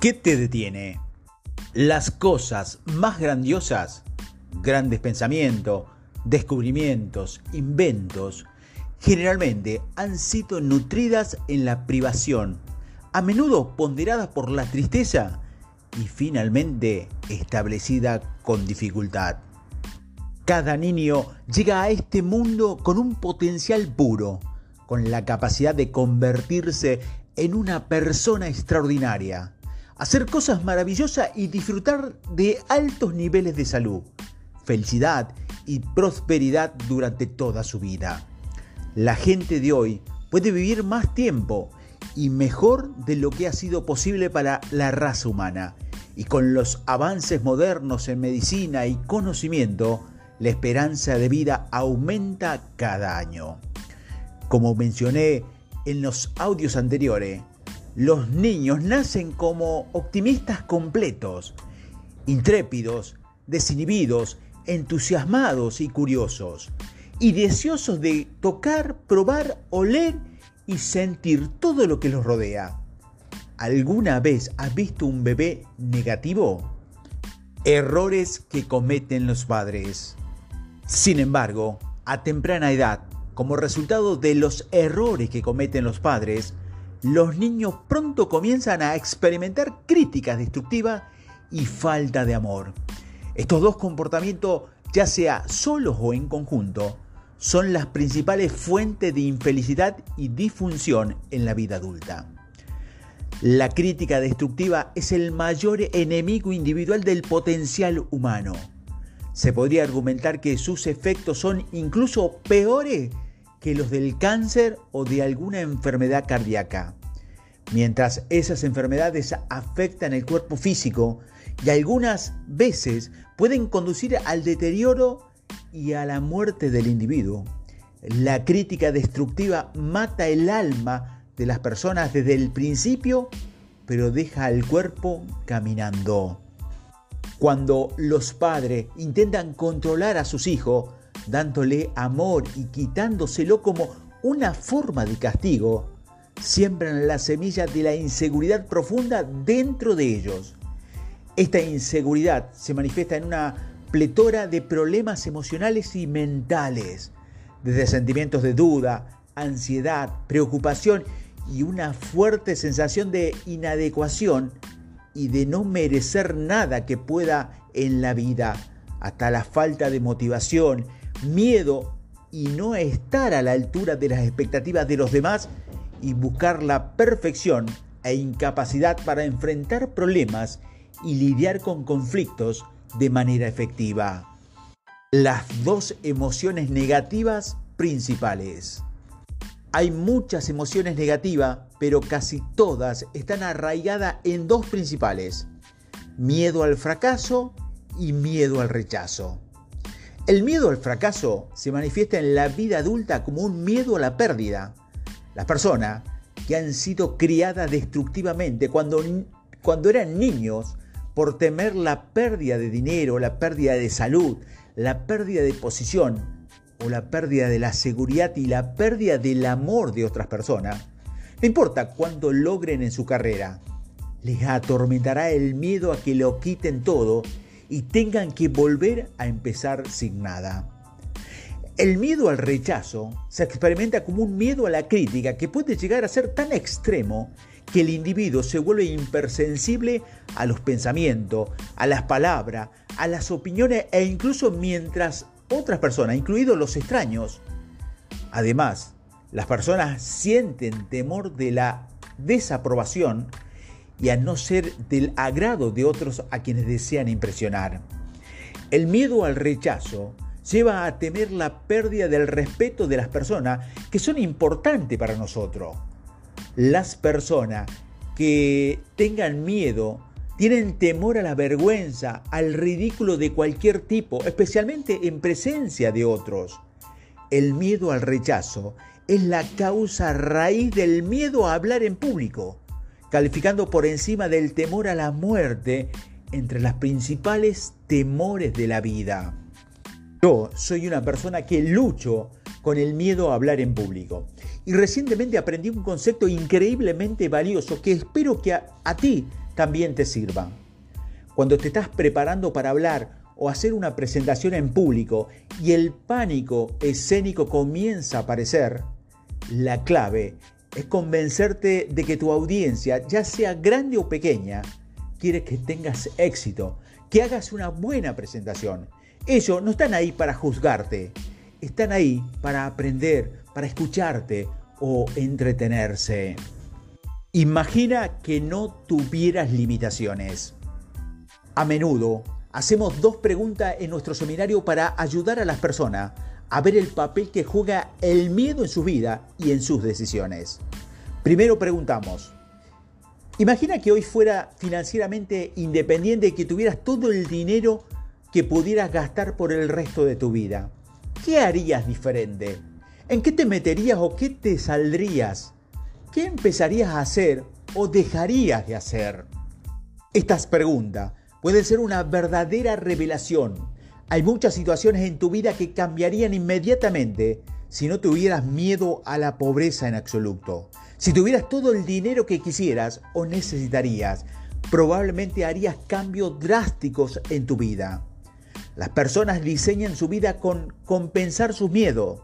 ¿Qué te detiene? Las cosas más grandiosas, grandes pensamientos, descubrimientos, inventos, generalmente han sido nutridas en la privación, a menudo ponderadas por la tristeza y finalmente establecida con dificultad. Cada niño llega a este mundo con un potencial puro, con la capacidad de convertirse en una persona extraordinaria hacer cosas maravillosas y disfrutar de altos niveles de salud, felicidad y prosperidad durante toda su vida. La gente de hoy puede vivir más tiempo y mejor de lo que ha sido posible para la raza humana. Y con los avances modernos en medicina y conocimiento, la esperanza de vida aumenta cada año. Como mencioné en los audios anteriores, los niños nacen como optimistas completos, intrépidos, desinhibidos, entusiasmados y curiosos, y deseosos de tocar, probar, oler y sentir todo lo que los rodea. ¿Alguna vez has visto un bebé negativo? Errores que cometen los padres. Sin embargo, a temprana edad, como resultado de los errores que cometen los padres, los niños pronto comienzan a experimentar críticas destructivas y falta de amor. Estos dos comportamientos, ya sea solos o en conjunto, son las principales fuentes de infelicidad y disfunción en la vida adulta. La crítica destructiva es el mayor enemigo individual del potencial humano. Se podría argumentar que sus efectos son incluso peores que los del cáncer o de alguna enfermedad cardíaca. Mientras esas enfermedades afectan el cuerpo físico y algunas veces pueden conducir al deterioro y a la muerte del individuo. La crítica destructiva mata el alma de las personas desde el principio, pero deja al cuerpo caminando. Cuando los padres intentan controlar a sus hijos, dándole amor y quitándoselo como una forma de castigo, siembran la semilla de la inseguridad profunda dentro de ellos. Esta inseguridad se manifiesta en una pletora de problemas emocionales y mentales, desde sentimientos de duda, ansiedad, preocupación y una fuerte sensación de inadecuación y de no merecer nada que pueda en la vida, hasta la falta de motivación, miedo y no estar a la altura de las expectativas de los demás y buscar la perfección e incapacidad para enfrentar problemas y lidiar con conflictos de manera efectiva. Las dos emociones negativas principales. Hay muchas emociones negativas, pero casi todas están arraigadas en dos principales. Miedo al fracaso y miedo al rechazo. El miedo al fracaso se manifiesta en la vida adulta como un miedo a la pérdida, las personas que han sido criadas destructivamente cuando, cuando eran niños por temer la pérdida de dinero, la pérdida de salud, la pérdida de posición o la pérdida de la seguridad y la pérdida del amor de otras personas, no importa cuánto logren en su carrera, les atormentará el miedo a que lo quiten todo y tengan que volver a empezar sin nada. El miedo al rechazo se experimenta como un miedo a la crítica que puede llegar a ser tan extremo que el individuo se vuelve impersensible a los pensamientos, a las palabras, a las opiniones e incluso mientras otras personas, incluidos los extraños. Además, las personas sienten temor de la desaprobación y a no ser del agrado de otros a quienes desean impresionar. El miedo al rechazo lleva a temer la pérdida del respeto de las personas que son importantes para nosotros. Las personas que tengan miedo tienen temor a la vergüenza, al ridículo de cualquier tipo, especialmente en presencia de otros. El miedo al rechazo es la causa raíz del miedo a hablar en público, calificando por encima del temor a la muerte entre las principales temores de la vida. Yo soy una persona que lucho con el miedo a hablar en público. Y recientemente aprendí un concepto increíblemente valioso que espero que a, ti también te sirva. Cuando te estás preparando para hablar o hacer una presentación en público y el pánico escénico comienza a aparecer, la clave es convencerte de que tu audiencia, ya sea grande o pequeña, quiere que tengas éxito, que hagas una buena presentación. Ellos no están ahí para juzgarte, están ahí para aprender, para escucharte o entretenerse. Imagina que no tuvieras limitaciones. A menudo hacemos dos preguntas en nuestro seminario para ayudar a las personas a ver el papel que juega el miedo en su vida y en sus decisiones. Primero preguntamos, imagina que hoy fuera financieramente independiente y que tuvieras todo el dinero que pudieras gastar por el resto de tu vida. ¿Qué harías diferente? ¿En qué te meterías o qué te saldrías? ¿Qué empezarías a hacer o dejarías de hacer? Estas preguntas pueden ser una verdadera revelación. Hay muchas situaciones en tu vida que cambiarían inmediatamente si no tuvieras miedo a la pobreza en absoluto. Si tuvieras todo el dinero que quisieras o necesitarías, probablemente harías cambios drásticos en tu vida. Las personas diseñan su vida con compensar sus miedos.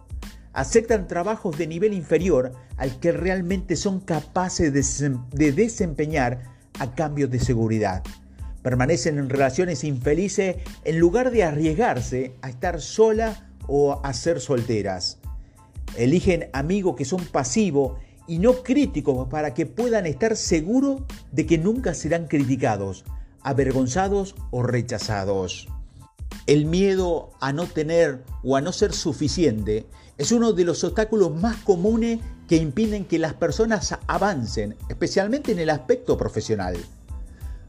Aceptan trabajos de nivel inferior al que realmente son capaces de desempeñar a cambio de seguridad. Permanecen en relaciones infelices en lugar de arriesgarse a estar sola o a ser solteras. Eligen amigos que son pasivos y no críticos para que puedan estar seguros de que nunca serán criticados, avergonzados o rechazados. El miedo a no tener o a no ser suficiente es uno de los obstáculos más comunes que impiden que las personas avancen, especialmente en el aspecto profesional.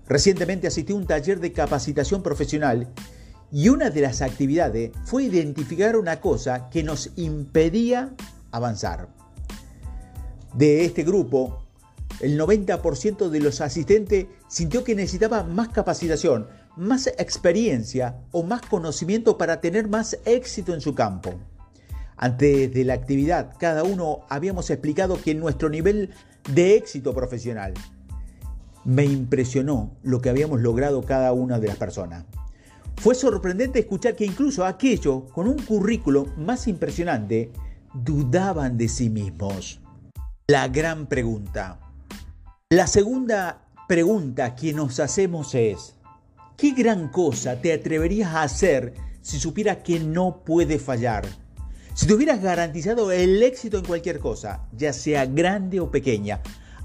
Recientemente asistí a un taller de capacitación profesional y una de las actividades fue identificar una cosa que nos impedía avanzar. De este grupo, el 90% de los asistentes sintió que necesitaba más capacitación, más experiencia o más conocimiento para tener más éxito en su campo. Antes de la actividad, cada uno habíamos explicado que nuestro nivel de éxito profesional me impresionó lo que habíamos logrado cada una de las personas. Fue sorprendente escuchar que incluso aquellos con un currículo más impresionante dudaban de sí mismos. La gran pregunta. La segunda pregunta que nos hacemos es, ¿Qué gran cosa te atreverías a hacer si supieras que no puede fallar? Si te hubieras garantizado el éxito en cualquier cosa, ya sea grande o pequeña,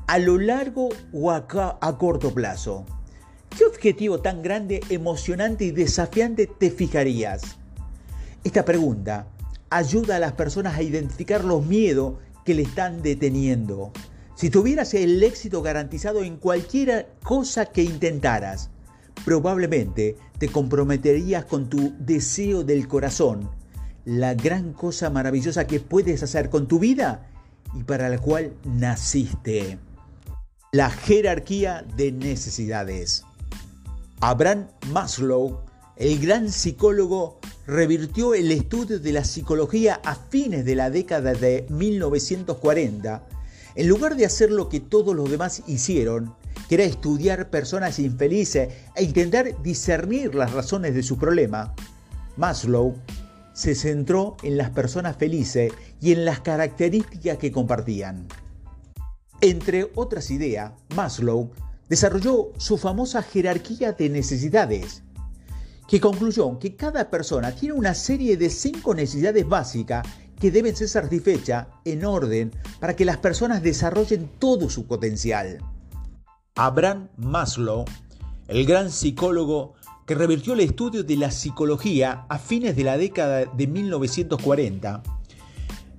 a lo largo o a, a corto plazo. ¿Qué objetivo tan grande, emocionante y desafiante te fijarías? Esta pregunta ayuda a las personas a identificar los miedos que le están deteniendo. Si tuvieras el éxito garantizado en cualquier cosa que intentaras, probablemente te comprometerías con tu deseo del corazón, la gran cosa maravillosa que puedes hacer con tu vida y para la cual naciste. La jerarquía de necesidades. Abraham Maslow, el gran psicólogo, revirtió el estudio de la psicología a fines de la década de 1940. En lugar de hacer lo que todos los demás hicieron, que era estudiar personas infelices e intentar discernir las razones de su problema, Maslow se centró en las personas felices y en las características que compartían. Entre otras ideas, Maslow desarrolló su famosa jerarquía de necesidades, que concluyó que cada persona tiene una serie de cinco necesidades básicas que deben ser satisfechas en orden para que las personas desarrollen todo su potencial. Abraham Maslow, el gran psicólogo que revirtió el estudio de la psicología a fines de la década de 1940,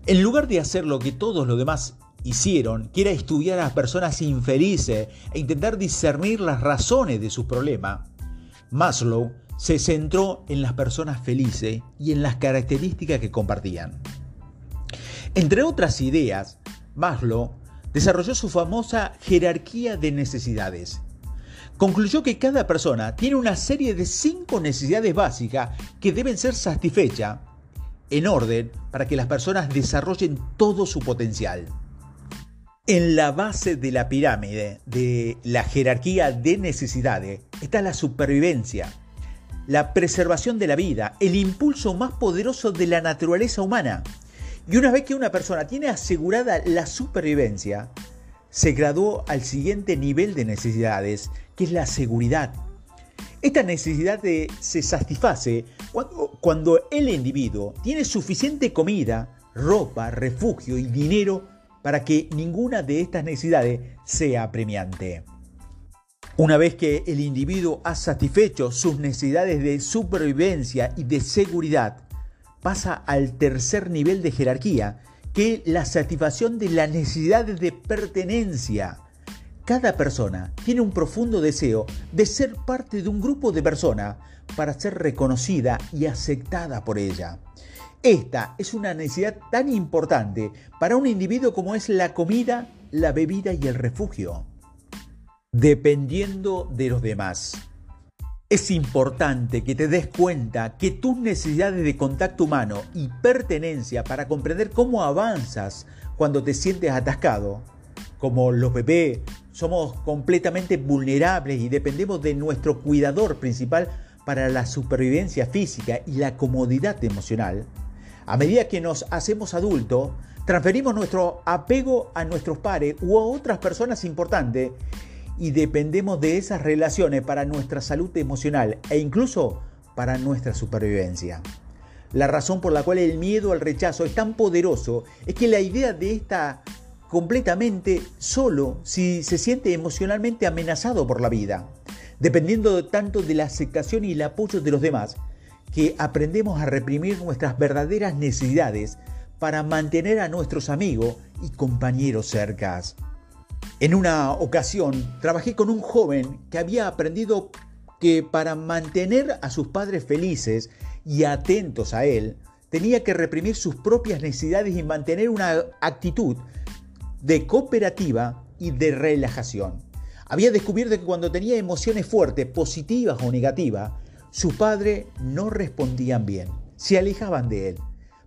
en lugar de hacer lo que todos los demás hicieron, que era estudiar a las personas infelices e intentar discernir las razones de sus problemas, Maslow se centró en las personas felices y en las características que compartían. Entre otras ideas, Maslow desarrolló su famosa jerarquía de necesidades. Concluyó que cada persona tiene una serie de cinco necesidades básicas que deben ser satisfechas en orden para que las personas desarrollen todo su potencial. En la base de la pirámide de la jerarquía de necesidades está la supervivencia, la preservación de la vida, el impulso más poderoso de la naturaleza humana. Y una vez que una persona tiene asegurada la supervivencia, se graduó al siguiente nivel de necesidades, que es la seguridad. Esta necesidad se satisface cuando, cuando el individuo tiene suficiente comida, ropa, refugio y dinero para que ninguna de estas necesidades sea premiante. Una vez que el individuo ha satisfecho sus necesidades de supervivencia y de seguridad, pasa al tercer nivel de jerarquía, que es la satisfacción de las necesidades de pertenencia. Cada persona tiene un profundo deseo de ser parte de un grupo de personas para ser reconocida y aceptada por ella. Esta es una necesidad tan importante para un individuo como es la comida, la bebida y el refugio. Dependiendo de los demás. Es importante que te des cuenta que tus necesidades de contacto humano y pertenencia para comprender cómo avanzas cuando te sientes atascado, como los bebés, somos completamente vulnerables y dependemos de nuestro cuidador principal para la supervivencia física y la comodidad emocional, a medida que nos hacemos adultos, transferimos nuestro apego a nuestros pares u a otras personas importantes y dependemos de esas relaciones para nuestra salud emocional e incluso para nuestra supervivencia. La razón por la cual el miedo al rechazo es tan poderoso es que la idea de esta completamente solo si se siente emocionalmente amenazado por la vida, dependiendo tanto de la aceptación y el apoyo de los demás, que aprendemos a reprimir nuestras verdaderas necesidades para mantener a nuestros amigos y compañeros cercas. En una ocasión trabajé con un joven que había aprendido que para mantener a sus padres felices y atentos a él, tenía que reprimir sus propias necesidades y mantener una actitud de cooperativa y de relajación. Había descubierto que cuando tenía emociones fuertes, positivas o negativas, su padre no respondían bien, se alejaban de él.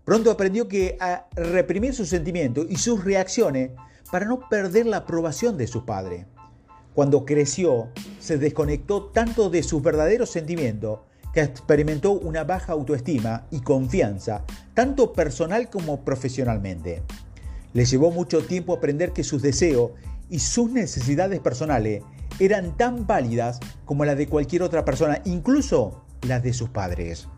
Pronto aprendió que a reprimir sus sentimientos y sus reacciones para no perder la aprobación de su padre. Cuando creció, se desconectó tanto de sus verdaderos sentimientos que experimentó una baja autoestima y confianza, tanto personal como profesionalmente. Le llevó mucho tiempo aprender que sus deseos y sus necesidades personales eran tan válidas como las de cualquier otra persona, incluso las de sus padres.